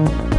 It's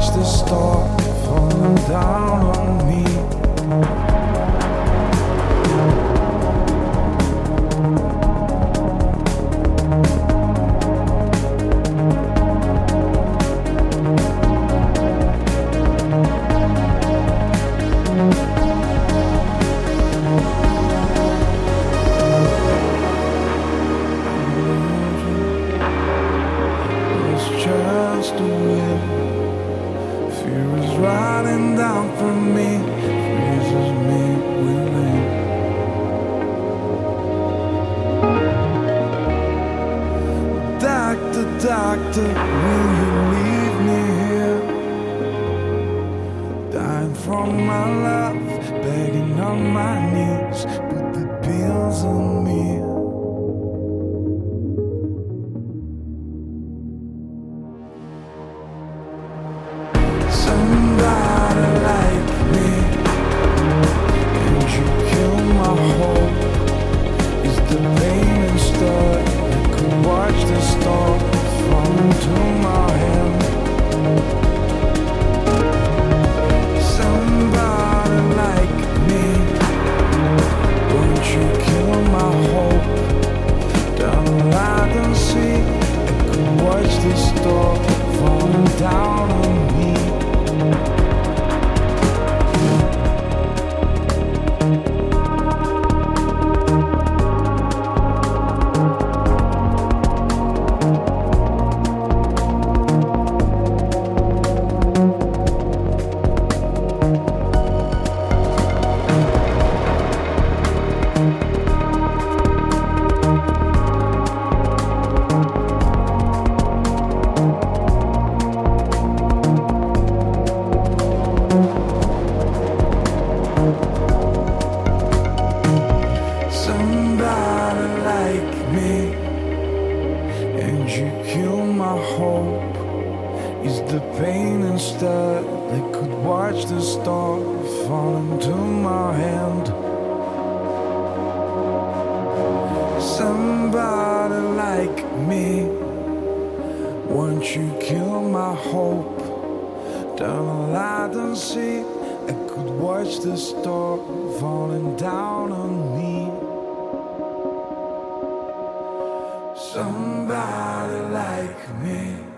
watch the star falling down on me. Just a win. Fear is riding down from me, freezes me within. Doctor, doctor, will you leave me here? Dying from my love, begging on my knees, put the pills on instead? Could watch the star fall into my hand. You kill my hope. Is the pain instead that could watch the star fall into my hand? Somebody like me, won't you kill my hope? Down the light and see, I could watch the storm falling down on me. Somebody like me.